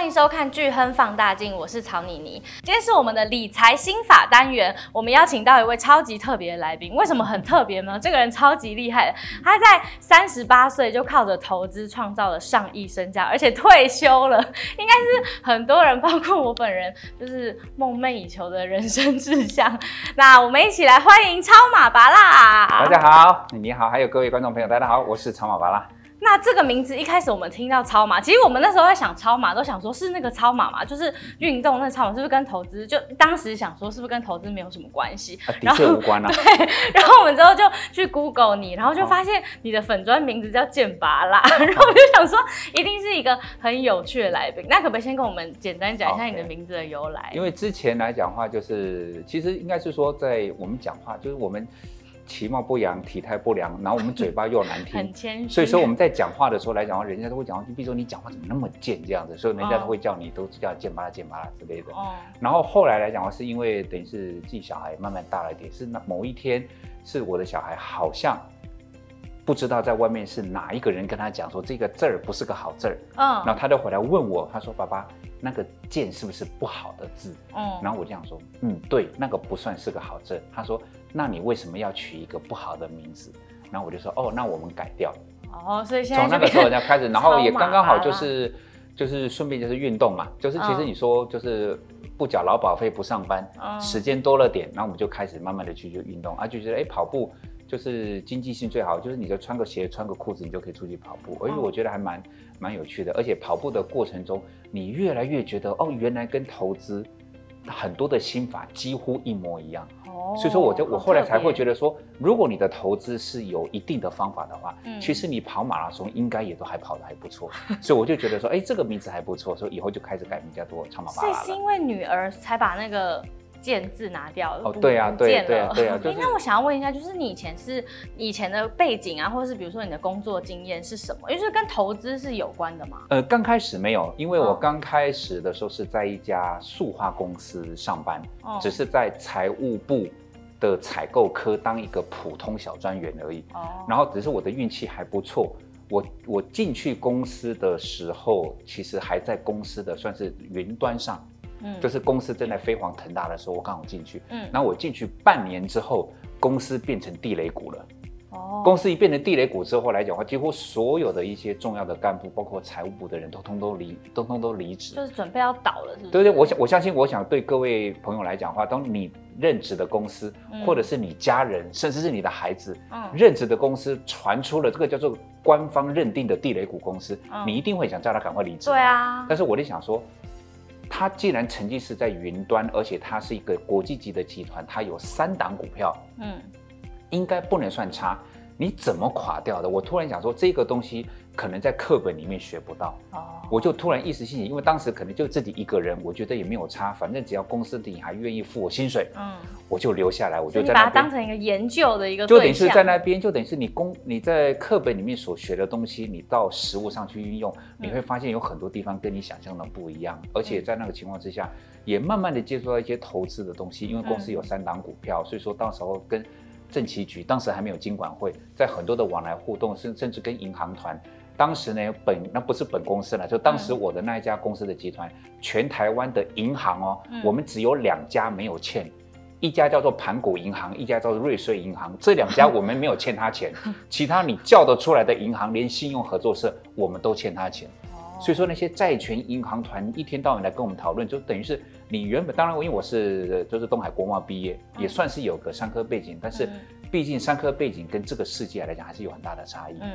欢迎收看《巨亨放大镜》，我是曹妮妮。今天是我们的理财心法单元，我们邀请到一位超级特别的来宾。为什么很特别呢？这个人超级厉害，他在三十八岁就靠着投资创造了上亿身家，而且退休了，应该是很多人，包括我本人，就是梦寐以求的人生志向。那我们一起来欢迎超马巴啦。大家好，你好，还有各位观众朋友，大家好，我是超马巴啦。那这个名字一开始我们听到超马，其实我们那时候在想超马，都想说是那个超马嘛，就是运动那个超马，是不是跟投资？就当时想说是不是跟投资没有什么关系？啊，的确无关啊。对，然后我们之后就去 Google 你，然后就发现你的粉砖名字叫健芭乐，然后我就想说一定是一个很有趣的来宾。那可不可以先跟我们简单讲一下你的名字的由来？因为之前来讲的话，就是其实应该是说在我们讲话，就是我们。其貌不扬，体态不良，然后我们嘴巴又难听，很谦虚。所以说我们在讲话的时候来讲话，人家都会讲话，就比如说你讲话怎么那么贱这样子，所以人家都会叫你，都叫贱巴拉、贱巴拉之类的。哦。然后后来来讲话，是因为等于是自己小孩慢慢大了一点，是那某一天，是我的小孩好像不知道在外面是哪一个人跟他讲说这个字儿不是个好字儿，嗯。然后他就回来问我，他说：“爸爸，那个健是不是不好的字？”嗯。然后我这样说：“嗯，对，那个不算是个好字。”他说。那你为什么要取一个不好的名字？然后我就说，哦，那我们改掉。哦，所以现在从那个时候人家开始，然后也刚刚好就是 就是顺便就是运动嘛，就是其实你说就是不缴劳保费不上班，嗯、时间多了点，然后我们就开始慢慢的去就运动，啊就觉得哎跑步就是经济性最好，就是你就穿个鞋穿个裤子你就可以出去跑步，而且我觉得还蛮蛮有趣的，而且跑步的过程中你越来越觉得哦原来跟投资。很多的心法几乎一模一样，哦，所以说我就我后来才会觉得说，如果你的投资是有一定的方法的话，嗯，其实你跑马拉松应该也都还跑得还不错，所以我就觉得说，哎，这个名字还不错，所以以后就开始改名叫做超马芭乐。所以是因为女儿才把那个。健字拿掉了哦，对啊，对啊，对啊，对啊。就是、那我想要问一下，就是你以前是以前的背景啊，或者是比如说你的工作经验是什么？因为是跟投资是有关的吗？呃，刚开始没有，因为我刚开始的时候是在一家塑化公司上班，哦、只是在财务部的采购科当一个普通小专员而已。哦，然后只是我的运气还不错，我我进去公司的时候，其实还在公司的算是云端上。嗯，就是公司正在飞黄腾达的时候，我刚好进去。嗯，然后我进去半年之后，公司变成地雷股了。哦，公司一变成地雷股之后来讲的话，几乎所有的一些重要的干部，包括财务部的人都通都离，通通都离职，就是准备要倒了，是不是？对对，我想我相信，我想对各位朋友来讲的话，当你任职的公司，或者是你家人，甚至是你的孩子，嗯，任职的公司传出了这个叫做官方认定的地雷股公司，你一定会想叫他赶快离职。对啊，但是我就想说。它既然曾经是在云端，而且它是一个国际级的集团，它有三档股票，嗯，应该不能算差。你怎么垮掉的？我突然想说，这个东西可能在课本里面学不到。哦，我就突然一时兴起，因为当时可能就自己一个人，我觉得也没有差，反正只要公司你还愿意付我薪水，嗯，我就留下来，我就在那边把它当成一个研究的一个，就等于是在那边，就等于是你公你在课本里面所学的东西，你到实物上去运用，你会发现有很多地方跟你想象的不一样，而且在那个情况之下，也慢慢的接触到一些投资的东西，因为公司有三档股票，所以说到时候跟。政企局当时还没有金管会，在很多的往来互动，甚甚至跟银行团，当时呢本那不是本公司了，就当时我的那一家公司的集团，嗯、全台湾的银行哦，嗯、我们只有两家没有欠，一家叫做盘古银行，一家叫做瑞穗银行，这两家我们没有欠他钱，其他你叫得出来的银行，连信用合作社我们都欠他钱。所以说那些债权银行团一天到晚来跟我们讨论，就等于是你原本当然因为我是就是东海国贸毕业，也算是有个商科背景，但是毕竟商科背景跟这个世界来讲还是有很大的差异。嗯，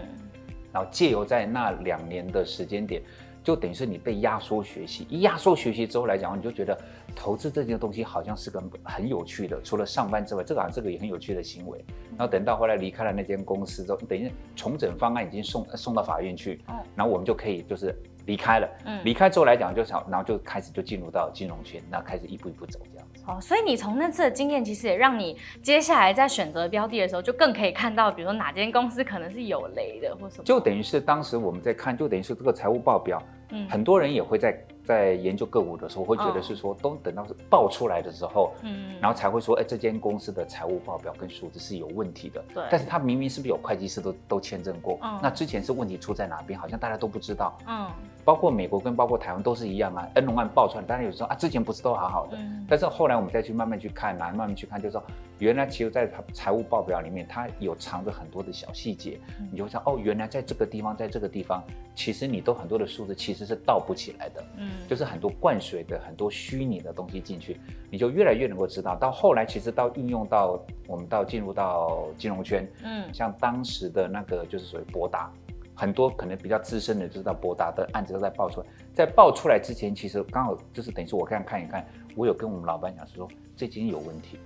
然后借由在那两年的时间点，就等于是你被压缩学习，一压缩学习之后来讲，你就觉得投资这件东西好像是个很有趣的，除了上班之外，这个好像这个也很有趣的行为。然后等到后来离开了那间公司之后，等于重整方案已经送送到法院去，然后我们就可以就是。离开了，嗯，离开之后来讲，就想，然后就开始就进入到金融圈，那开始一步一步走这样子。哦，所以你从那次的经验，其实也让你接下来在选择标的的时候，就更可以看到，比如说哪间公司可能是有雷的，或什么。就等于是当时我们在看，就等于是这个财务报表，嗯，很多人也会在在研究个股的时候，会觉得是说，都等到是报出来的时候，嗯，然后才会说，哎，这间公司的财务报表跟数字是有问题的。对。但是他明明是不是有会计师都都签证过？嗯。那之前是问题出在哪边？好像大家都不知道。嗯。包括美国跟包括台湾都是一样啊。恩隆案爆出来，当然有时候啊，之前不是都好好的，嗯、但是后来我们再去慢慢去看啊，慢慢去看，就是说原来其实在财务报表里面，它有藏着很多的小细节，嗯、你就会想哦，原来在这个地方，在这个地方，其实你都很多的数字其实是倒不起来的，嗯，就是很多灌水的很多虚拟的东西进去，你就越来越能够知道。到后来，其实到应用到我们到进入到金融圈，嗯，像当时的那个就是属于博达。很多可能比较资深的知道博达的案子都在爆出来，在爆出来之前，其实刚好就是等于说我看看一看，我有跟我们老板讲是说，这间有问题，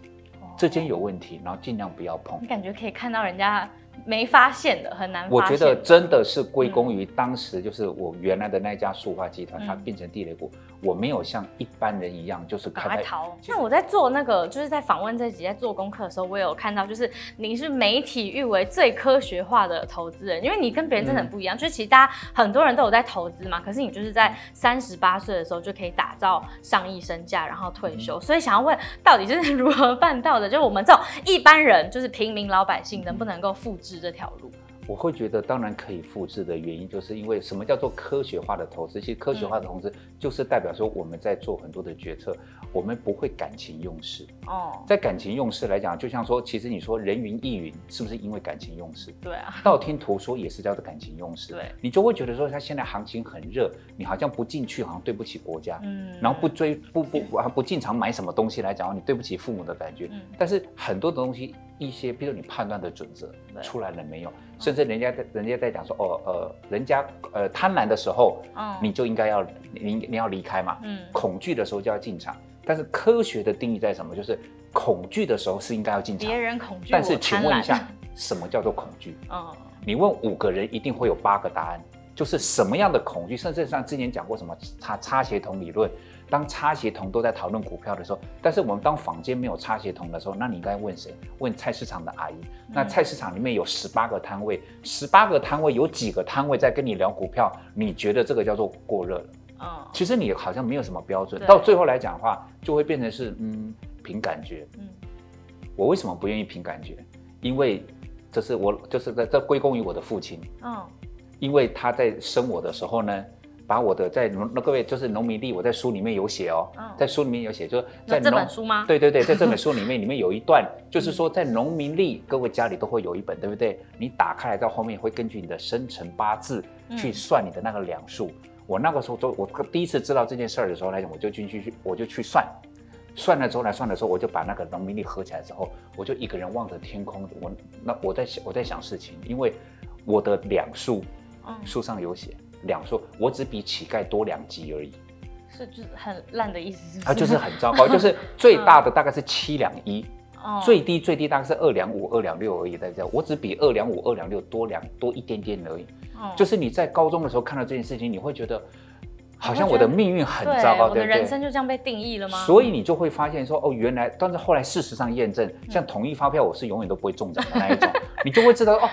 这间有问题，然后尽量不要碰。你感觉可以看到人家。没发现的很难发现。我觉得真的是归功于当时就是我原来的那家塑化集团，嗯、它变成地雷股，我没有像一般人一样就是赶快逃。那我在做那个就是在访问这集在做功课的时候，我有看到就是你是媒体誉为最科学化的投资人，因为你跟别人真的很不一样。嗯、就是其实大家很多人都有在投资嘛，可是你就是在三十八岁的时候就可以打造上亿身价，然后退休。嗯、所以想要问，到底是如何办到的？就是我们这种一般人，就是平民老百姓，能不能够复制？这条路。我会觉得当然可以复制的原因，就是因为什么叫做科学化的投资？其实科学化的投资就是代表说我们在做很多的决策，我们不会感情用事。哦，在感情用事来讲，就像说，其实你说人云亦云，是不是因为感情用事？对啊。道听途说也是叫做感情用事。对。你就会觉得说，它现在行情很热，你好像不进去，好像对不起国家。嗯。然后不追不不不不进场买什么东西来讲，你对不起父母的感觉。嗯。但是很多的东西。一些，比如你判断的准则出来了没有？甚至人家在人家在讲说，哦，呃，人家呃贪婪的时候，你就应该要你你要离开嘛。嗯，恐惧的时候就要进场。但是科学的定义在什么？就是恐惧的时候是应该要进场。别人恐惧，但是请问一下，什么叫做恐惧？嗯，你问五个人，一定会有八个答案。就是什么样的恐惧？甚至像之前讲过什么差差协同理论。当差协同都在讨论股票的时候，但是我们当坊间没有差协同的时候，那你应该问谁？问菜市场的阿姨。那菜市场里面有十八个摊位，十八个摊位有几个摊位在跟你聊股票？你觉得这个叫做过热了？嗯，其实你好像没有什么标准，到最后来讲的话，就会变成是嗯凭感觉。嗯，我为什么不愿意凭感觉？因为这是我就是在这归功于我的父亲。嗯，因为他在生我的时候呢。把我的在农那各位就是农民历，我在书里面有写哦，在书里面有写，就是在这本书吗？对对对，在这本 书里面，里面有一段，就是说在农民历，各位家里都会有一本，对不对？你打开来到后面会根据你的生辰八字去算你的那个两数。我那个时候就我第一次知道这件事儿的时候来讲，我就进去去我就去算，算了之后来算的时候，我就把那个农民历合起来之后，我就一个人望着天空，我那我在想我在想事情，因为我的两数，书上有写。两数，我只比乞丐多两级而已，是就是很烂的意思是是？啊，就是很糟糕，就是最大的大概是七两一，嗯、最低最低大概是二两五、二两六而已，在这，我只比二两五、二两六多两多一点点而已。嗯、就是你在高中的时候看到这件事情，你会觉得好像我的命运很糟糕，对，我的人生就这样被定义了吗？所以你就会发现说，哦，原来，但是后来事实上验证，像统一发票，我是永远都不会中奖的那一种，你就会知道哦，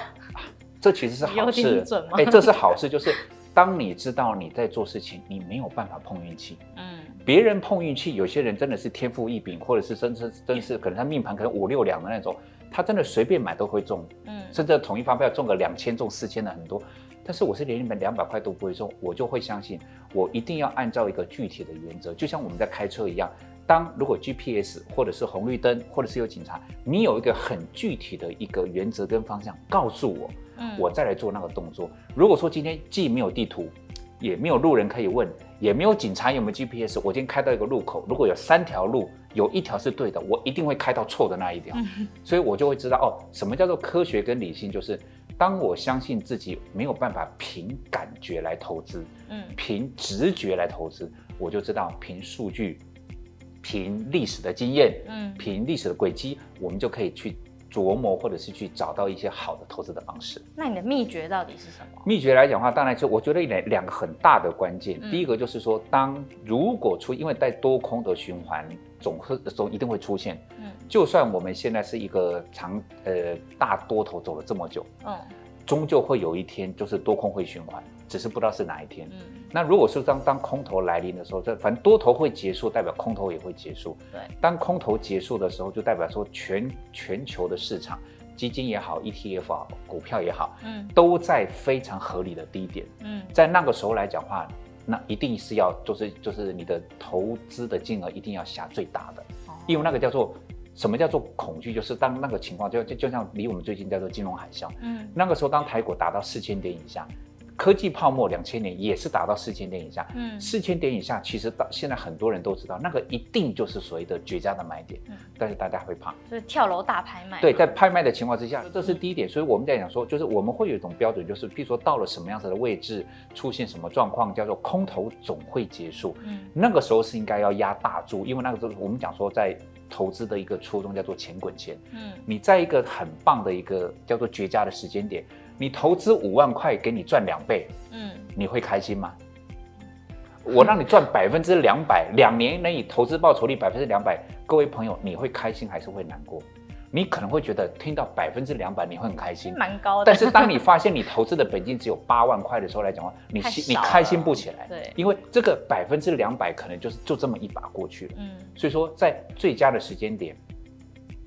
这其实是好事，哎，这是好事，就是。当你知道你在做事情，你没有办法碰运气。嗯，别人碰运气，有些人真的是天赋异禀，或者是真真真是可能他命盘可能五六两的那种，他真的随便买都会中。嗯，甚至统一发票中个两千中四千的很多，但是我是连你们两百块都不会中，我就会相信我一定要按照一个具体的原则，就像我们在开车一样，当如果 GPS 或者是红绿灯或者是有警察，你有一个很具体的一个原则跟方向告诉我。嗯，我再来做那个动作。如果说今天既没有地图，也没有路人可以问，也没有警察，有没有 GPS？我今天开到一个路口，如果有三条路，有一条是对的，我一定会开到错的那一条。嗯，所以我就会知道哦，什么叫做科学跟理性？就是当我相信自己没有办法凭感觉来投资，嗯，凭直觉来投资，我就知道凭数据、凭历史的经验，嗯，凭历史的轨迹，我们就可以去。琢磨，或者是去找到一些好的投资的方式。那你的秘诀到底是什么？秘诀来讲的话，当然就我觉得两两个很大的关键。嗯、第一个就是说，当如果出，因为在多空的循环总会总一定会出现。嗯，就算我们现在是一个长呃大多头走了这么久，嗯，终究会有一天就是多空会循环。只是不知道是哪一天。嗯，那如果是当当空头来临的时候，这反正多头会结束，代表空头也会结束。对，当空头结束的时候，就代表说全全球的市场，基金也好，ETF 好，股票也好，嗯，都在非常合理的低点。嗯，在那个时候来讲话，那一定是要就是就是你的投资的金额一定要下最大的，因为那个叫做什么叫做恐惧，就是当那个情况就就就像离我们最近叫做金融海啸，嗯，那个时候当台股达到四千点以下。科技泡沫两千年也是达到四千点以下，嗯，四千点以下其实到现在很多人都知道，那个一定就是所谓的绝佳的买点，嗯，但是大家会怕，就是跳楼大拍卖，对，在拍卖的情况之下，这是第一点，所以我们在讲说，就是我们会有一种标准，就是譬如说到了什么样子的位置，出现什么状况，叫做空头总会结束，嗯，那个时候是应该要压大注，因为那个时候我们讲说在投资的一个初衷叫做钱滚钱，嗯，你在一个很棒的一个叫做绝佳的时间点。你投资五万块，给你赚两倍，嗯，你会开心吗？我让你赚 百分之两百，两年内你投资报酬率百分之两百，各位朋友，你会开心还是会难过？你可能会觉得听到百分之两百你会很开心，蛮高的。但是当你发现你投资的本金只有八万块的时候来讲话，你你开心不起来，对，因为这个百分之两百可能就是就这么一把过去了，嗯，所以说在最佳的时间点。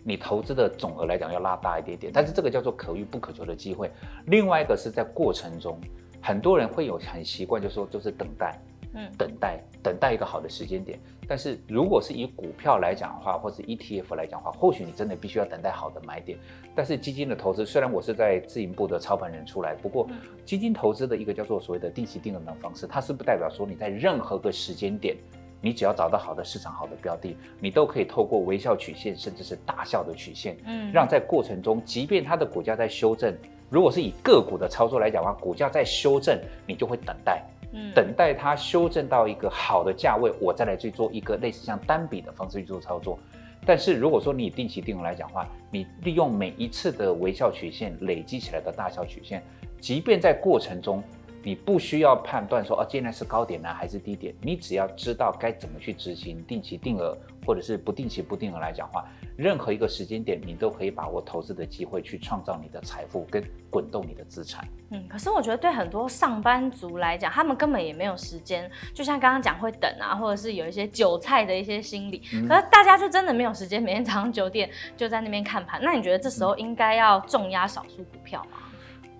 你投资的总额来讲要拉大一点点，但是这个叫做可遇不可求的机会。另外一个是在过程中，很多人会有很习惯，就是说就是等待，嗯，等待，等待一个好的时间点。但是如果是以股票来讲的话，或是 ETF 来讲的话，或许你真的必须要等待好的买点。但是基金的投资，虽然我是在自营部的操盘人出来，不过基金投资的一个叫做所谓的定期定额的方式，它是不代表说你在任何个时间点。你只要找到好的市场、好的标的，你都可以透过微笑曲线，甚至是大笑的曲线，嗯，让在过程中，即便它的股价在修正，如果是以个股的操作来讲的话，股价在修正，你就会等待，嗯，等待它修正到一个好的价位，我再来去做一个类似像单笔的方式去做操作。但是如果说你定期定额来讲的话，你利用每一次的微笑曲线累积起来的大笑曲线，即便在过程中。你不需要判断说，哦，现在是高点呢还是低点，你只要知道该怎么去执行定期定额，或者是不定期不定额来讲话，任何一个时间点，你都可以把握投资的机会去创造你的财富跟滚动你的资产。嗯，可是我觉得对很多上班族来讲，他们根本也没有时间，就像刚刚讲会等啊，或者是有一些韭菜的一些心理，嗯、可是大家就真的没有时间，每天早上九点就在那边看盘。那你觉得这时候应该要重压少数股票吗？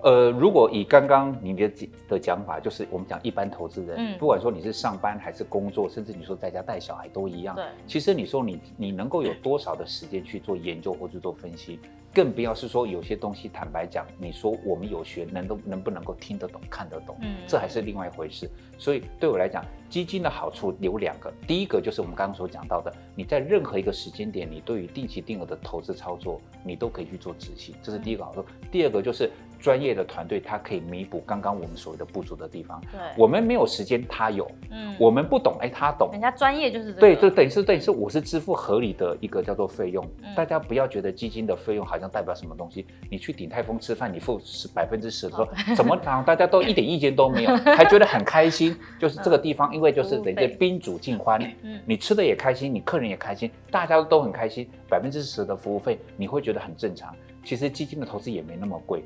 呃，如果以刚刚你的的讲法，就是我们讲一般投资人，嗯，不管说你是上班还是工作，甚至你说在家带小孩都一样。对，其实你说你你能够有多少的时间去做研究或者做分析？更不要是说有些东西，坦白讲，你说我们有学能都能不能够听得懂、看得懂，嗯，这还是另外一回事。所以对我来讲，基金的好处有两个，第一个就是我们刚刚所讲到的，你在任何一个时间点，你对于定期定额的投资操作，你都可以去做执行，这是第一个好处。第二个就是专业的团队，它可以弥补刚刚我们所谓的不足的地方。对，我们没有时间，他有，嗯，我们不懂，哎，他懂，人家专业就是这个。对，就等于是等于是我是支付合理的一个叫做费用，大家不要觉得基金的费用好。好像代表什么东西？你去鼎泰丰吃饭，你付十百分之十的时候，怎么讲？大家都一点意见都没有，还觉得很开心。就是这个地方，因为就是人家宾主尽欢，你吃的也开心，你客人也开心，大家都很开心。百分之十的服务费，你会觉得很正常。其实基金的投资也没那么贵，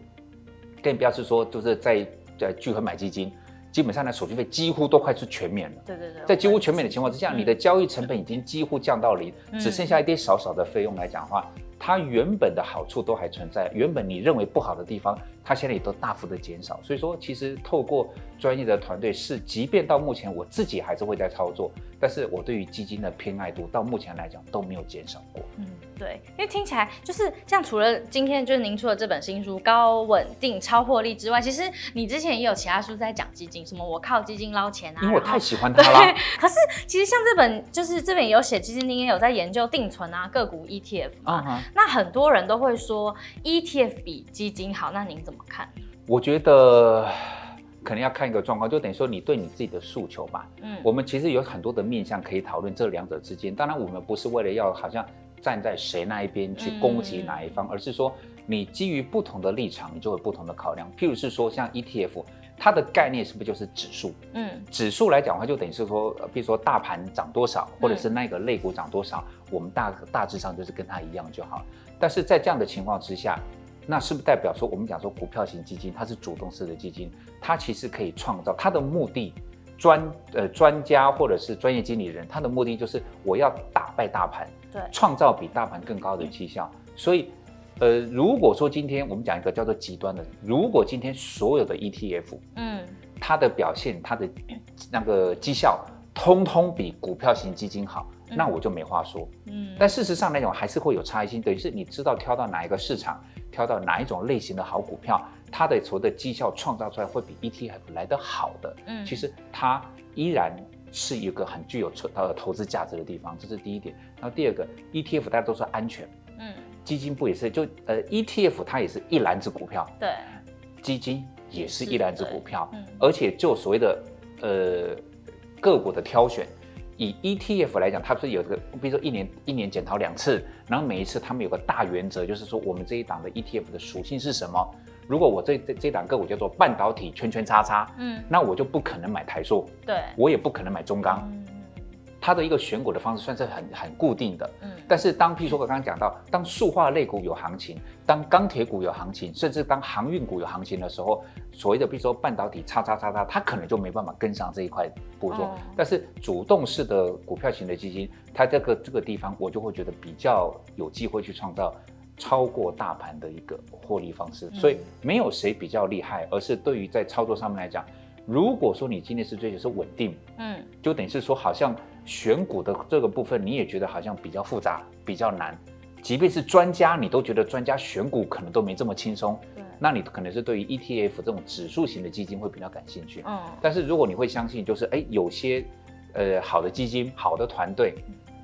更不要是说就是在在聚合买基金，基本上呢手续费几乎都快是全免了。对对对，在几乎全免的情况之下，你的交易成本已经几乎降到零，只剩下一点少少的费用来讲的话。它原本的好处都还存在，原本你认为不好的地方，它现在也都大幅的减少。所以说，其实透过专业的团队是，即便到目前我自己还是会在操作，但是我对于基金的偏爱度到目前来讲都没有减少过。嗯，对，因为听起来就是像除了今天就是您出的这本新书《高稳定超获利》之外，其实你之前也有其他书在讲基金，什么我靠基金捞钱啊。因为我太喜欢它了。可是其实像这本就是这本有写，其实您也有在研究定存啊、个股 ETF 啊。Uh huh. 那很多人都会说 ETF 比基金好，那您怎么看？我觉得可能要看一个状况，就等于说你对你自己的诉求吧。嗯，我们其实有很多的面向可以讨论这两者之间。当然，我们不是为了要好像站在谁那一边去攻击哪一方，嗯、而是说你基于不同的立场，你就有不同的考量。譬如是说，像 ETF，它的概念是不是就是指数？嗯，指数来讲的话，就等于是说，比如说大盘涨多少，或者是那个类股涨多少，嗯、我们大大致上就是跟它一样就好。但是在这样的情况之下，那是不是代表说我们讲说股票型基金它是主动式的基金，它其实可以创造它的目的，专呃专家或者是专业经理人，他的目的就是我要打败大盘，对，创造比大盘更高的绩效。所以，呃，如果说今天我们讲一个叫做极端的，如果今天所有的 ETF，嗯。它的表现，它的那个绩效，通通比股票型基金好，那我就没话说。嗯，但事实上来讲，还是会有差异性，等于是你知道挑到哪一个市场，挑到哪一种类型的好股票，它的所谓的绩效创造出来会比 ETF 来得好的。嗯，其实它依然是一个很具有呃投资价值的地方，这是第一点。然后第二个，ETF 大家都说安全。嗯。基金不也是就呃 ETF 它也是一篮子股票，对，基金也是一篮子股票，嗯，而且就所谓的呃个股的挑选，以 ETF 来讲，它不是有个，比如说一年一年检讨两次，然后每一次他们有个大原则，就是说我们这一档的 ETF 的属性是什么？如果我这这这档个股叫做半导体圈圈叉叉，嗯，那我就不可能买台塑，对，我也不可能买中钢。嗯。它的一个选股的方式算是很很固定的，嗯，但是当譬如说我刚刚讲到，当塑化类股有行情，当钢铁股有行情，甚至当航运股有行情的时候，所谓的比如说半导体叉叉叉叉，它可能就没办法跟上这一块步骤。哦、但是主动式的股票型的基金，它这个这个地方，我就会觉得比较有机会去创造超过大盘的一个获利方式。所以没有谁比较厉害，而是对于在操作上面来讲，如果说你今天是追求是稳定，嗯，就等于是说好像。选股的这个部分，你也觉得好像比较复杂，比较难。即便是专家，你都觉得专家选股可能都没这么轻松。对，那你可能是对于 ETF 这种指数型的基金会比较感兴趣。嗯，但是如果你会相信，就是哎，有些呃好的基金、好的团队，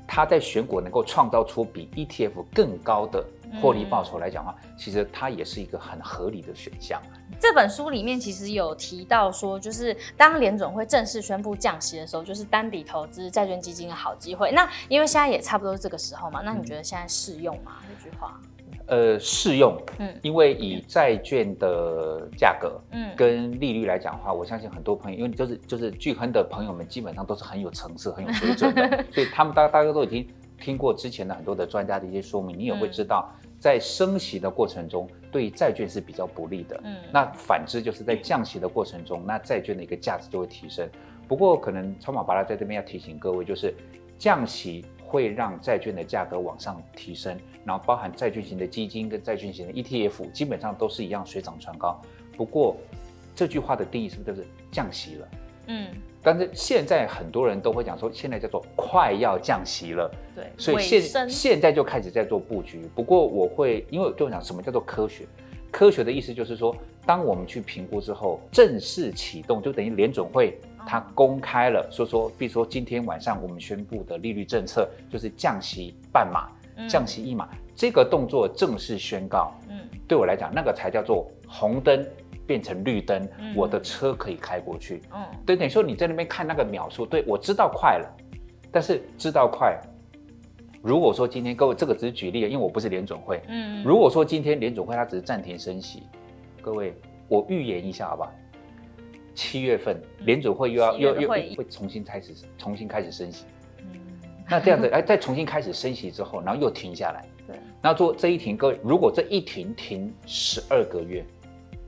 他在选股能够创造出比 ETF 更高的获利报酬来讲的话，嗯、其实它也是一个很合理的选项。这本书里面其实有提到说，就是当联准会正式宣布降息的时候，就是单笔投资债券基金的好机会。那因为现在也差不多是这个时候嘛，那你觉得现在适用吗？这、嗯、句话？呃，适用。嗯，因为以债券的价格，嗯，跟利率来讲的话，我相信很多朋友，因为就是就是巨亨的朋友们基本上都是很有层次、很有水准的，所以他们大大家都已经听过之前的很多的专家的一些说明，你也会知道。嗯在升息的过程中，对债券是比较不利的。嗯，那反之就是在降息的过程中，那债券的一个价值就会提升。不过，可能超马巴拉在这边要提醒各位，就是降息会让债券的价格往上提升，然后包含债券型的基金跟债券型的 ETF，基本上都是一样水涨船高。不过，这句话的定义是不是就是降息了？嗯，但是现在很多人都会讲说，现在叫做快要降息了，对，所以现现在就开始在做布局。不过我会，因为我就讲什么叫做科学？科学的意思就是说，当我们去评估之后，正式启动，就等于联准会它公开了，说说，比如说今天晚上我们宣布的利率政策就是降息半码，降息一码，这个动作正式宣告，嗯，对我来讲，那个才叫做红灯。变成绿灯，嗯、我的车可以开过去。嗯，对，等于说你在那边看那个秒数，对，我知道快了，但是知道快，如果说今天各位这个只是举例，因为我不是联准会。嗯，如果说今天联准会它只是暂停升息，各位我预言一下好不好？七月份联准会又要又又会重新开始重新开始升息。嗯，那这样子哎，再重新开始升息之后，然后又停下来。对，然后做这一停，各位如果这一停停十二个月。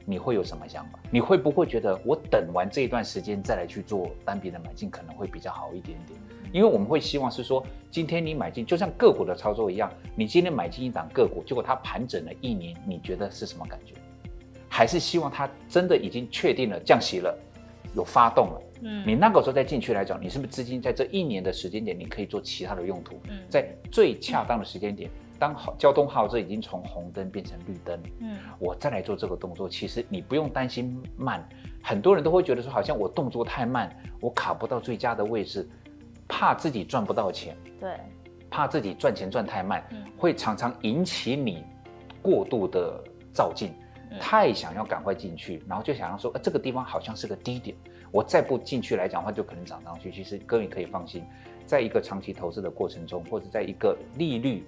你会有什么想法？你会不会觉得我等完这一段时间再来去做单笔的买进可能会比较好一点点？因为我们会希望是说，今天你买进就像个股的操作一样，你今天买进一档个股，结果它盘整了一年，你觉得是什么感觉？还是希望它真的已经确定了降息了，有发动了？嗯，你那个时候再进去来讲，你是不是资金在这一年的时间点，你可以做其他的用途？嗯，在最恰当的时间点。当好交通号志已经从红灯变成绿灯，嗯，我再来做这个动作，其实你不用担心慢。很多人都会觉得说，好像我动作太慢，我卡不到最佳的位置，怕自己赚不到钱，对，怕自己赚钱赚太慢，嗯，会常常引起你过度的照进，太想要赶快进去，然后就想要说，呃，这个地方好像是个低点，我再不进去来讲的话，就可能涨上去。其实各位可以放心，在一个长期投资的过程中，或者在一个利率。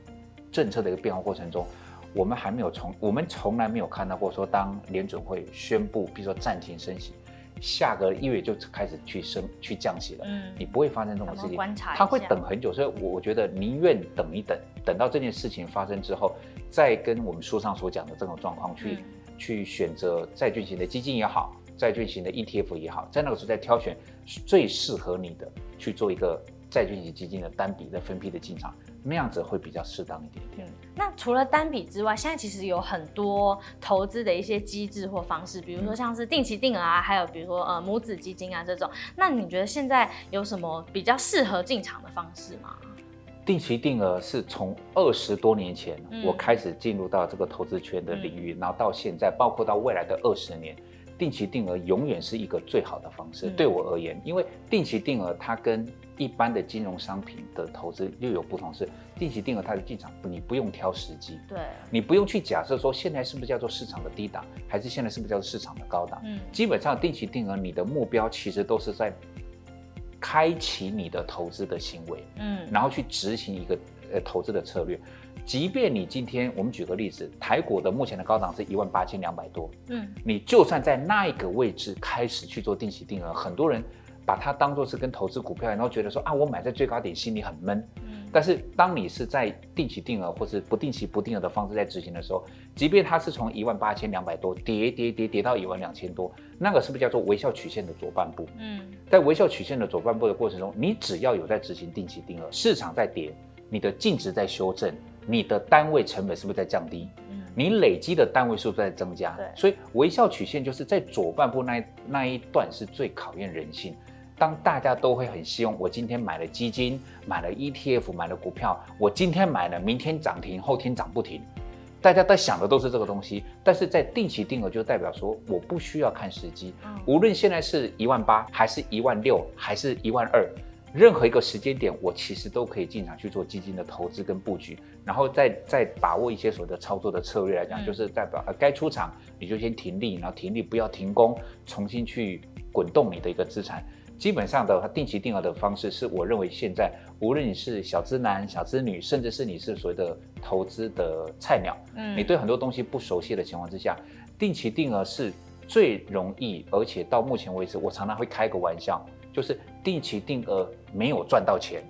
政策的一个变化过程中，我们还没有从我们从来没有看到过说，当联准会宣布，比如说暂停升息，下个月就开始去升去降息了。嗯，你不会发生这种事情。观察，他会等很久，所以我我觉得宁愿等一等，等到这件事情发生之后，再跟我们书上所讲的这种状况去、嗯、去选择债券型的基金也好，债券型的 ETF 也好，在那个时候再挑选最适合你的去做一个债券型基金的单笔的分批的进场。那样子会比较适当一点点。嗯，那除了单笔之外，现在其实有很多投资的一些机制或方式，比如说像是定期定额啊，还有比如说呃母子基金啊这种。那你觉得现在有什么比较适合进场的方式吗？定期定额是从二十多年前我开始进入到这个投资圈的领域，嗯、然后到现在，包括到未来的二十年，定期定额永远是一个最好的方式。嗯、对我而言，因为定期定额它跟一般的金融商品的投资又有不同，是定期定额它的进场你不用挑时机，对，你不用去假设说现在是不是叫做市场的低档，还是现在是不是叫做市场的高档。嗯，基本上定期定额你的目标其实都是在。开启你的投资的行为，嗯，然后去执行一个呃投资的策略。即便你今天，我们举个例子，台股的目前的高档是一万八千两百多，嗯，你就算在那一个位置开始去做定期定额，很多人把它当做是跟投资股票，然后觉得说啊，我买在最高点，心里很闷。嗯但是当你是在定期定额或是不定期不定额的方式在执行的时候，即便它是从一万八千两百多跌跌跌跌到一万两千多，那个是不是叫做微笑曲线的左半部？嗯，在微笑曲线的左半部的过程中，你只要有在执行定期定额，市场在跌，你的净值在修正，你的单位成本是不是在降低？嗯，你累积的单位数在增加。对，所以微笑曲线就是在左半部那那一段是最考验人性。当大家都会很希望，我今天买了基金，买了 ETF，买了股票，我今天买了，明天涨停，后天涨不停，大家在想的都是这个东西。但是在定期定额就代表说，我不需要看时机，无论现在是一万八，还是一万六，还是一万二，任何一个时间点，我其实都可以进场去做基金的投资跟布局，然后再再把握一些所谓的操作的策略来讲，就是代表呃该出场你就先停利，然后停利不要停工，重新去滚动你的一个资产。基本上的话，定期定额的方式是我认为现在无论你是小资男、小资女，甚至是你是所谓的投资的菜鸟，嗯，你对很多东西不熟悉的情况之下，定期定额是最容易，而且到目前为止，我常常会开个玩笑，就是定期定额没有赚到钱，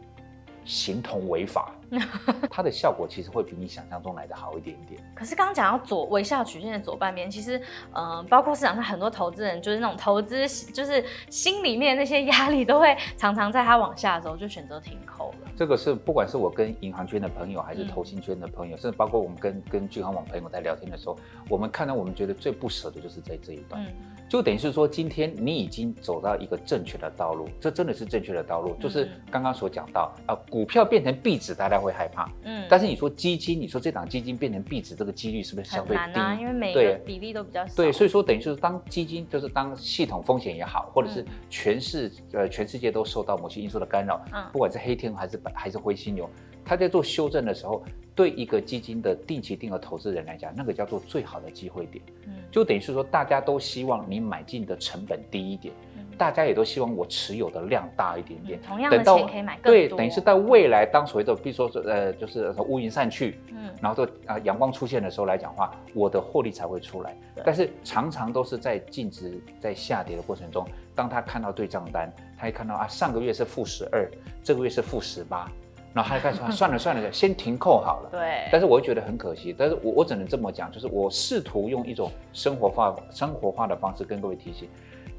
形同违法。它的效果其实会比你想象中来的好一点点。可是刚刚讲到左微笑曲线的左半边，其实，嗯、呃，包括市场上很多投资人，就是那种投资，就是心里面那些压力，都会常常在他往下的时候就选择停扣了。这个是不管是我跟银行圈的朋友，还是投信圈的朋友，嗯、甚至包括我们跟跟钧亨网朋友在聊天的时候，我们看到我们觉得最不舍的就是在这一段。嗯就等于是说，今天你已经走到一个正确的道路，这真的是正确的道路。就是刚刚所讲到啊，股票变成壁纸，大家会害怕。嗯。但是你说基金，你说这档基金变成壁纸，这个几率是不是相对低？啊，因为每个比例都比较少。对，所以说等于是当基金，就是当系统风险也好，或者是全世呃全世界都受到某些因素的干扰，嗯，不管是黑天鹅还是白还是灰犀牛，他在做修正的时候，对一个基金的定期定额投资人来讲，那个叫做最好的机会点。嗯。就等于是说，大家都希望你买进的成本低一点，嗯、大家也都希望我持有的量大一点点。同样的钱可以买更多。对，等于是在未来，当所谓的，比如说呃，就是乌云散去，嗯，然后就啊阳光出现的时候来讲话，我的获利才会出来。但是常常都是在净值在下跌的过程中，当他看到对账单，他一看到啊上个月是负十二，这个月是负十八。然后他就开始说算了 算了，先停扣好了。对。但是我会觉得很可惜，但是我我只能这么讲，就是我试图用一种生活化、生活化的方式跟各位提醒：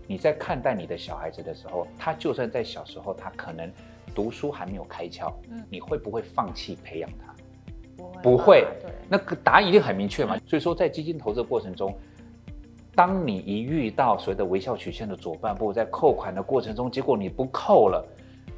你在看待你的小孩子的时候，他就算在小时候，他可能读书还没有开窍，嗯，你会不会放弃培养他？不会。对。那个答案一定很明确嘛。所以说，在基金投资的过程中，当你一遇到所谓的微笑曲线的左半部，在扣款的过程中，结果你不扣了。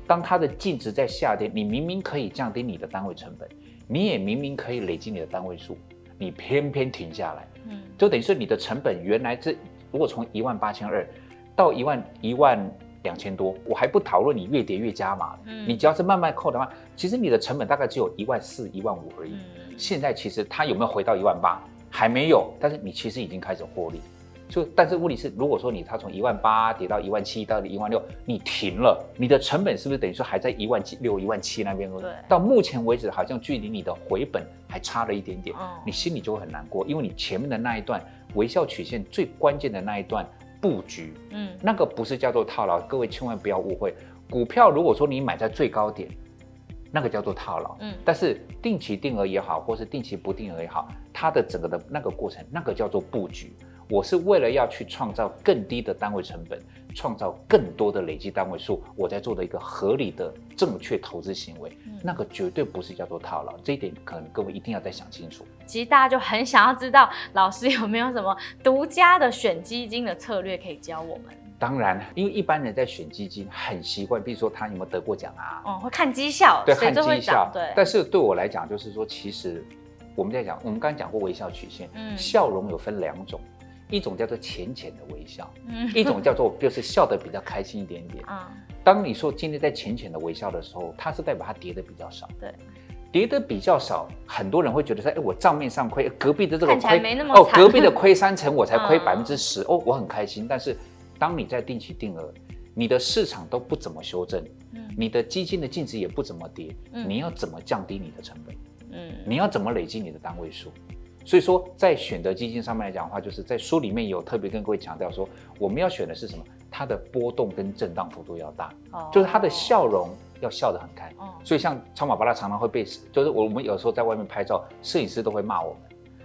当它的净值在下跌，你明明可以降低你的单位成本，你也明明可以累积你的单位数，你偏偏停下来，嗯，就等于是你的成本原来这如果从一万八千二到一万一万两千多，我还不讨论你越跌越加码，嗯，你只要是慢慢扣的话，其实你的成本大概只有一万四、一万五而已。嗯，现在其实它有没有回到一万八？还没有，但是你其实已经开始获利。就，但是问题是，如果说你它从一万八跌到一万七，到一万六，你停了，你的成本是不是等于说还在一万七六、一万七那边？对。到目前为止，好像距离你的回本还差了一点点，哦、你心里就会很难过，因为你前面的那一段微笑曲线最关键的那一段布局，嗯，那个不是叫做套牢，各位千万不要误会。股票如果说你买在最高点，那个叫做套牢，嗯，但是定期定额也好，或是定期不定额也好，它的整个的那个过程，那个叫做布局。我是为了要去创造更低的单位成本，创造更多的累积单位数，我在做的一个合理的正确投资行为，嗯、那个绝对不是叫做套牢，这一点可能各位一定要再想清楚。其实大家就很想要知道，老师有没有什么独家的选基金的策略可以教我们？当然，因为一般人在选基金很习惯，比如说他有没有得过奖啊？哦，会看绩效，对，看绩效，对。但是对我来讲，就是说，其实我们在讲，我们刚才讲过微笑曲线，嗯，笑容有分两种。一种叫做浅浅的微笑，嗯，一种叫做就是笑得比较开心一点点。啊，当你说今天在浅浅的微笑的时候，它是代表它跌得比较少。对，跌得比较少，很多人会觉得说，哎，我账面上亏，隔壁的这个亏，哦，隔壁的亏三成，我才亏百分之十，哦，我很开心。但是当你在定期定额，你的市场都不怎么修正，嗯，你的基金的净值也不怎么跌，嗯，你要怎么降低你的成本？嗯，你要怎么累积你的单位数？所以说，在选择基金上面来讲的话，就是在书里面有特别跟各位强调说，我们要选的是什么？它的波动跟震荡幅度要大，哦，就是它的笑容要笑得很开。哦，所以像超马巴拉常常会被，就是我们有时候在外面拍照，摄影师都会骂我们。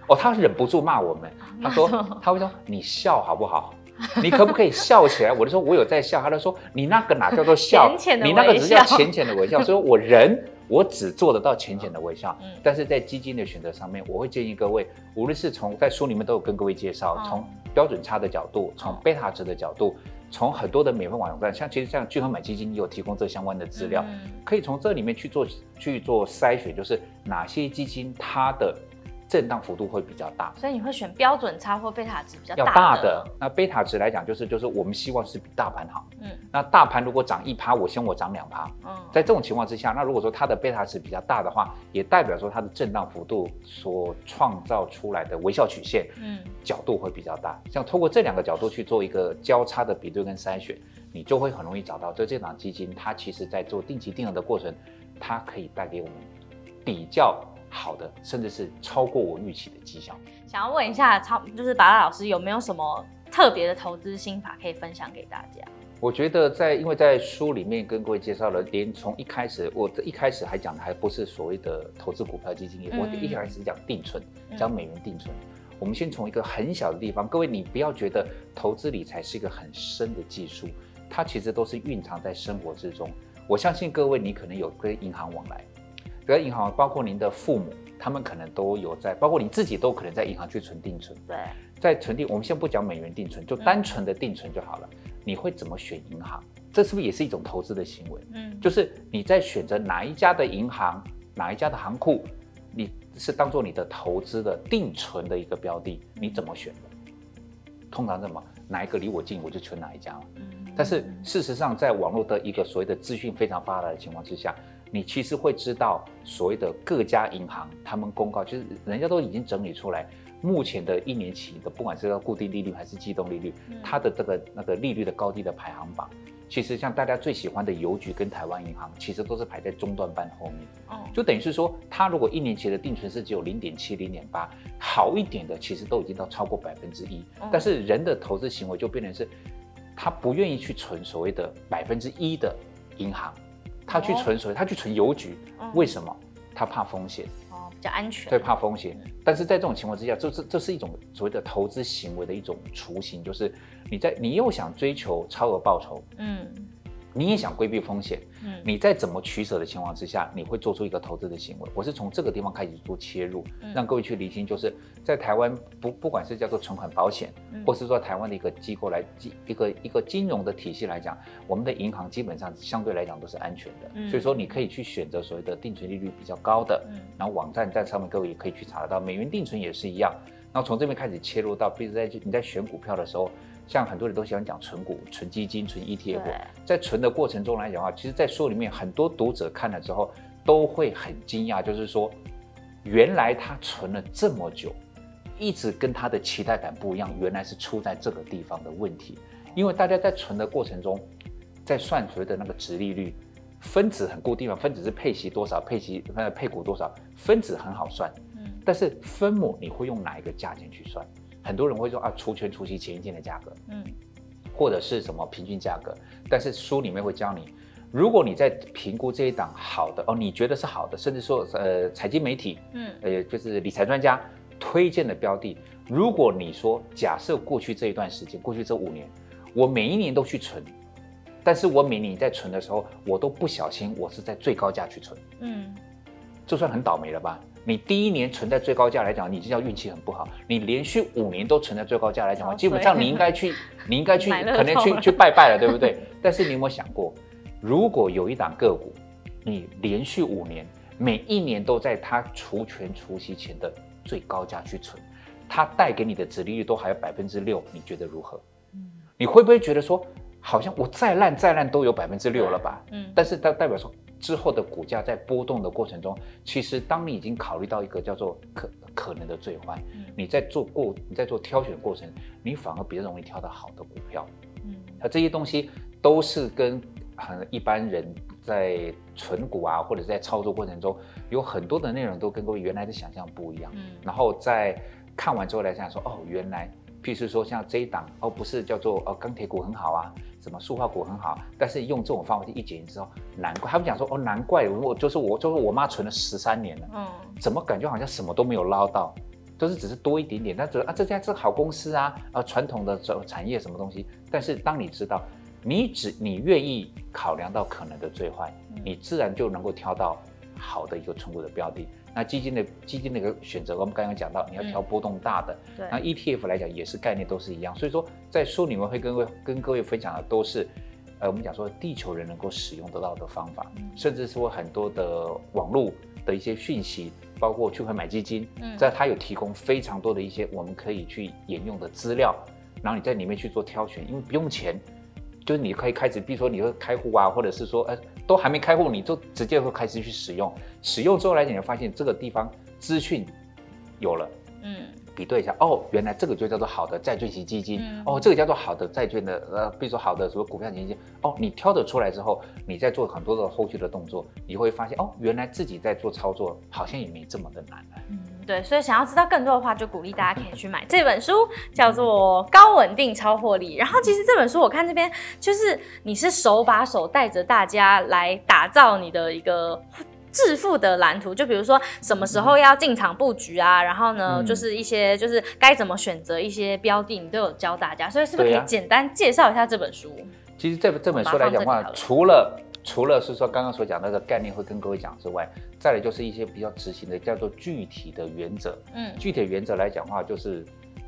哦，他忍不住骂我们，他说他会说你笑好不好？你可不可以笑起来？我就说我有在笑，他就说你那个哪叫做笑？浅浅的笑。你那个只是叫浅浅的微笑。所以我人。我只做得到浅浅的微笑，嗯，但是在基金的选择上面，我会建议各位，无论是从在书里面都有跟各位介绍，从标准差的角度，从贝塔值的角度，从很多的免费网站，像其实像聚合买基金也有提供这相关的资料，可以从这里面去做去做筛选，就是哪些基金它的。震荡幅度会比较大，所以你会选标准差或贝塔值比较大的。要大的。那贝塔值来讲，就是就是我们希望是比大盘好。嗯。那大盘如果涨一趴，我希望我涨两趴。嗯。在这种情况之下，那如果说它的贝塔值比较大的话，也代表说它的震荡幅度所创造出来的微笑曲线，嗯，角度会比较大。像通过这两个角度去做一个交叉的比对跟筛选，你就会很容易找到，这这档基金它其实在做定期定额的过程，它可以带给我们比较。好的，甚至是超过我预期的绩效。想要问一下超，就是巴拉老师有没有什么特别的投资心法可以分享给大家？我觉得在，因为在书里面跟各位介绍了，连从一开始，我这一开始还讲的还不是所谓的投资股票基金业，嗯、我一开始讲定存，讲美元定存。嗯、我们先从一个很小的地方，各位你不要觉得投资理财是一个很深的技术，它其实都是蕴藏在生活之中。我相信各位，你可能有跟银行往来。比如银行，包括您的父母，他们可能都有在，包括你自己都可能在银行去存定存。对，在存定，我们先不讲美元定存，就单纯的定存就好了。嗯、你会怎么选银行？这是不是也是一种投资的行为？嗯，就是你在选择哪一家的银行，哪一家的行库，你是当做你的投资的定存的一个标的，你怎么选的？通常怎么哪一个离我近，我就存哪一家。嗯，但是事实上，在网络的一个所谓的资讯非常发达的情况之下。你其实会知道，所谓的各家银行，他们公告就是人家都已经整理出来，目前的一年期的，不管是要固定利率还是机动利率，它的这个那个利率的高低的排行榜，其实像大家最喜欢的邮局跟台湾银行，其实都是排在中段班后面。哦，就等于是说，它如果一年期的定存是只有零点七、零点八，好一点的其实都已经到超过百分之一。但是人的投资行为就变成是，他不愿意去存所谓的百分之一的银行。他去存所以，他去存邮局，为什么？他怕风险哦，比较安全。对，怕风险。但是在这种情况之下，这是这是一种所谓的投资行为的一种雏形，就是你在你又想追求超额报酬，嗯。你也想规避风险，嗯，你在怎么取舍的情况之下，你会做出一个投资的行为。我是从这个地方开始做切入，让各位去理清，就是在台湾不不管是叫做存款保险，或是说台湾的一个机构来一个一个金融的体系来讲，我们的银行基本上相对来讲都是安全的，所以说你可以去选择所谓的定存利率比较高的，然后网站在上面各位也可以去查得到，美元定存也是一样。然后从这边开始切入到，比如在你在选股票的时候。像很多人都喜欢讲存股、存基金、存 ETF，在存的过程中来讲的话，其实，在书里面很多读者看了之后都会很惊讶，就是说，原来他存了这么久，一直跟他的期待感不一样，原来是出在这个地方的问题。因为大家在存的过程中，在算所谓的那个值利率，分子很固定嘛，分子是配息多少，配息呃配股多少，分子很好算，嗯，但是分母你会用哪一个价钱去算？很多人会说啊，除权除息前一天的价格，嗯，或者是什么平均价格，但是书里面会教你，如果你在评估这一档好的哦，你觉得是好的，甚至说呃财经媒体，嗯，呃就是理财专家推荐的标的，如果你说假设过去这一段时间，过去这五年，我每一年都去存，但是我每年在存的时候，我都不小心，我是在最高价去存，嗯，就算很倒霉了吧？你第一年存在最高价来讲，你就叫运气很不好。你连续五年都存在最高价来讲话，基本上你应该去，你应该去，可能去去拜拜了，对不对？但是你有没有想过，如果有一档个股，你连续五年每一年都在它除权除息前的最高价去存，它带给你的殖利率都还有百分之六，你觉得如何？嗯，你会不会觉得说，好像我再烂再烂都有百分之六了吧？嗯，但是它代表说。之后的股价在波动的过程中，其实当你已经考虑到一个叫做可可能的最坏，嗯、你在做过你在做挑选的过程，你反而比较容易挑到好的股票。嗯，那这些东西都是跟很一般人在存股啊，或者在操作过程中，有很多的内容都跟各位原来的想象不一样。嗯，然后在看完之后来想说，哦，原来，譬如说像这一档，哦，不是叫做哦钢铁股很好啊。什么塑化股很好，但是用这种方法去一检验之后，难怪他们讲说哦，难怪我就是我就是我妈存了十三年了，嗯，怎么感觉好像什么都没有捞到，都是只是多一点点，但觉得啊这家是好公司啊，啊传统的这产业什么东西，但是当你知道，你只你愿意考量到可能的最坏，你自然就能够挑到好的一个存股的标的。那基金的基金的一个选择，我们刚刚讲到，你要挑波动大的。嗯、对。那 ETF 来讲也是概念都是一样，所以说在书里面会跟各位跟各位分享的都是，呃，我们讲说地球人能够使用得到的方法，嗯、甚至说很多的网络的一些讯息，包括去会买基金，嗯，在它有提供非常多的一些我们可以去沿用的资料，然后你在里面去做挑选，因为不用钱。就是你可以开始，比如说你会开户啊，或者是说，呃，都还没开户，你就直接会开始去使用。使用之后来讲，你会发现这个地方资讯有了，嗯，比对一下，哦，原来这个就叫做好的债券型基金，嗯、哦，这个叫做好的债券的，呃，比如说好的什么股票型基金，哦，你挑得出来之后，你再做很多的后续的动作，你会发现，哦，原来自己在做操作好像也没这么的难。嗯对，所以想要知道更多的话，就鼓励大家可以去买这本书，叫做《高稳定超获利》。然后其实这本书我看这边就是你是手把手带着大家来打造你的一个致富的蓝图。就比如说什么时候要进场布局啊，然后呢，就是一些就是该怎么选择一些标的，你都有教大家。所以是不是可以简单介绍一下这本书？其实这这本书来讲的话，除了除了是说刚刚所讲的那个概念会跟各位讲之外，再来就是一些比较执行的，叫做具体的原则。嗯，具体的原则来讲的话，就是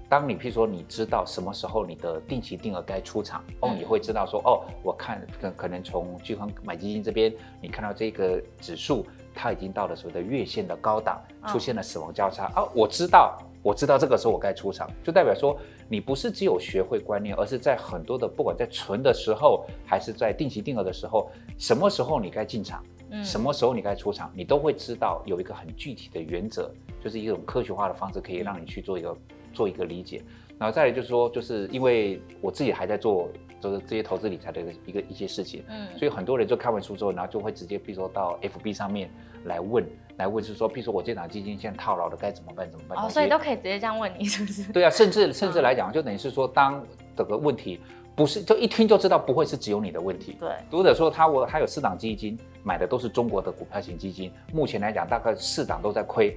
当你譬如说你知道什么时候你的定期定额该出场，哦，你会知道说，哦，我看可可能从巨亨买基金这边，你看到这个指数它已经到了所谓的月线的高档，出现了死亡交叉，哦，我知道。我知道这个时候我该出场，就代表说你不是只有学会观念，而是在很多的不管在存的时候，还是在定期定额的时候，什么时候你该进场，嗯，什么时候你该出场，你都会知道有一个很具体的原则，就是一种科学化的方式，可以让你去做一个做一个理解。然后再来就是说，就是因为我自己还在做，就是这些投资理财的一个一个一些事情，嗯，所以很多人就看完书之后，然后就会直接，比如说到 FB 上面来问，来问是说，譬如说我这档基金现在套牢了，该怎么办？怎么办？哦，所以都可以直接这样问你，是不是？对啊，甚至甚至来讲，就等于是说，当这个问题。不是，就一听就知道不会是只有你的问题。对，读者说他我他有四档基金，买的都是中国的股票型基金，目前来讲大概四档都在亏，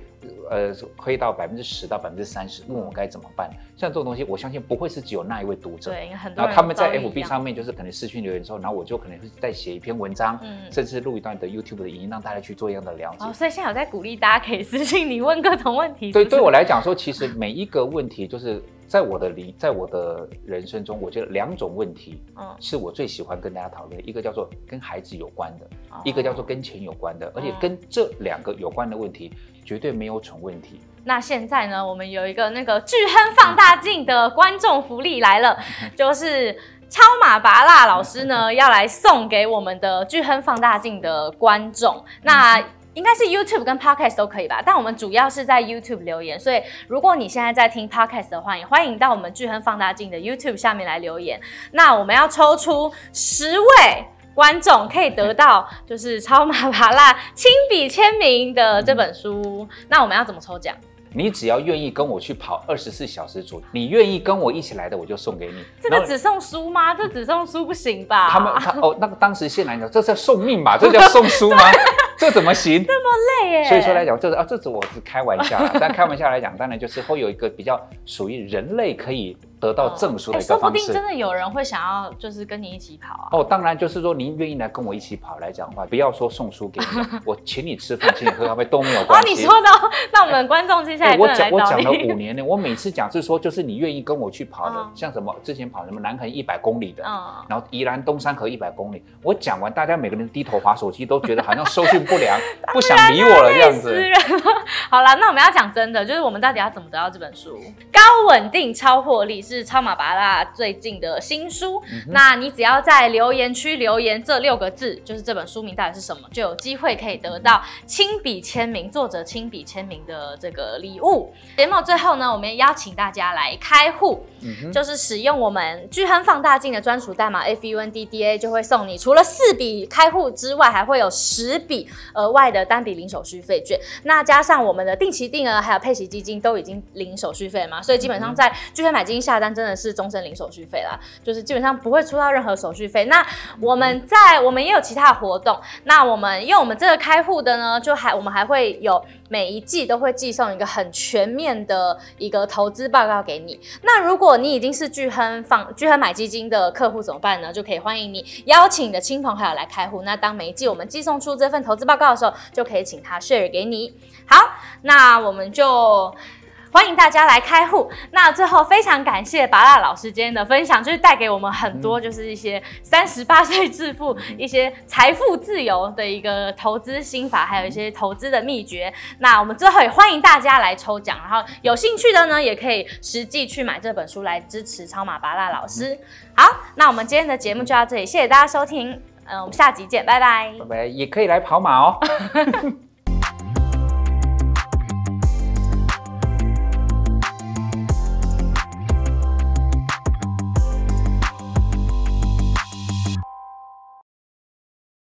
呃，亏到百分之十到百分之三十，问我该怎么办？像这种东西，我相信不会是只有那一位读者。对，很多。然后他们在 FB 上面就是可能私讯留言之后，然后我就可能会再写一篇文章，嗯，甚至录一段的 YouTube 的影音，让大家去做一样的了解。哦，所以现在有在鼓励大家可以私信你问各种问题。对，对我来讲说，其实每一个问题就是。在我的理，在我的人生中，我觉得两种问题，嗯，是我最喜欢跟大家讨论。一个叫做跟孩子有关的，一个叫做跟钱有关的，而且跟这两个有关的问题，绝对没有蠢问题。那现在呢，我们有一个那个巨亨放大镜的观众福利来了，就是超马拔辣老师呢要来送给我们的巨亨放大镜的观众。那应该是 YouTube 跟 Podcast 都可以吧，但我们主要是在 YouTube 留言，所以如果你现在在听 Podcast 的话，也欢迎到我们巨亨放大镜的 YouTube 下面来留言。那我们要抽出十位观众，可以得到 就是超马芭乐亲笔签名的这本书。那我们要怎么抽奖？你只要愿意跟我去跑二十四小时组，你愿意跟我一起来的，我就送给你。这个只送书吗？这只送书不行吧？他们他哦，那个当时现来的这叫送命吧？这叫送书吗？这怎么行？这么累耶！所以说来讲，这是啊，这是我是开玩笑，但开玩笑来讲，当然就是会有一个比较属于人类可以。得到证书的一个方式，说不定真的有人会想要，就是跟你一起跑啊。哦，当然就是说，您愿意来跟我一起跑来讲的话，不要说送书给你，我请你吃饭，请你喝咖啡都没有关系。哦，你说的，那我们观众接下来我讲我讲了五年呢，我每次讲是说，就是你愿意跟我去跑的，嗯、像什么之前跑什么南横一百公里的，嗯，然后宜兰东山河一百公里，我讲完，大家每个人低头划手机，都觉得好像收讯不良，不想理我了这样子。好了，那我们要讲真的，就是我们到底要怎么得到这本书？高稳定超获利是超马巴拉。最近的新书，嗯、那你只要在留言区留言这六个字，就是这本书名到底是什么，就有机会可以得到亲笔签名，作者亲笔签名的这个礼物。节目最后呢，我们也邀请大家来开户，嗯、就是使用我们巨亨放大镜的专属代码 FUNDDA，就会送你除了四笔开户之外，还会有十笔额外的单笔零手续费券。那加上我们的定期定额还有配息基金都已经零手续费嘛，所以基本上在巨亨买基金下单真的是终身。零手续费啦，就是基本上不会出到任何手续费。那我们在我们也有其他的活动。那我们因为我们这个开户的呢，就还我们还会有每一季都会寄送一个很全面的一个投资报告给你。那如果你已经是巨亨放巨亨买基金的客户怎么办呢？就可以欢迎你邀请你的亲朋好友来开户。那当每一季我们寄送出这份投资报告的时候，就可以请他 share 给你。好，那我们就。欢迎大家来开户。那最后非常感谢拔蜡老师今天的分享，就是带给我们很多，就是一些三十八岁致富、一些财富自由的一个投资心法，还有一些投资的秘诀。那我们最后也欢迎大家来抽奖，然后有兴趣的呢，也可以实际去买这本书来支持超马拔蜡老师。好，那我们今天的节目就到这里，谢谢大家收听，嗯，我们下集见，拜拜。拜拜，也可以来跑马哦。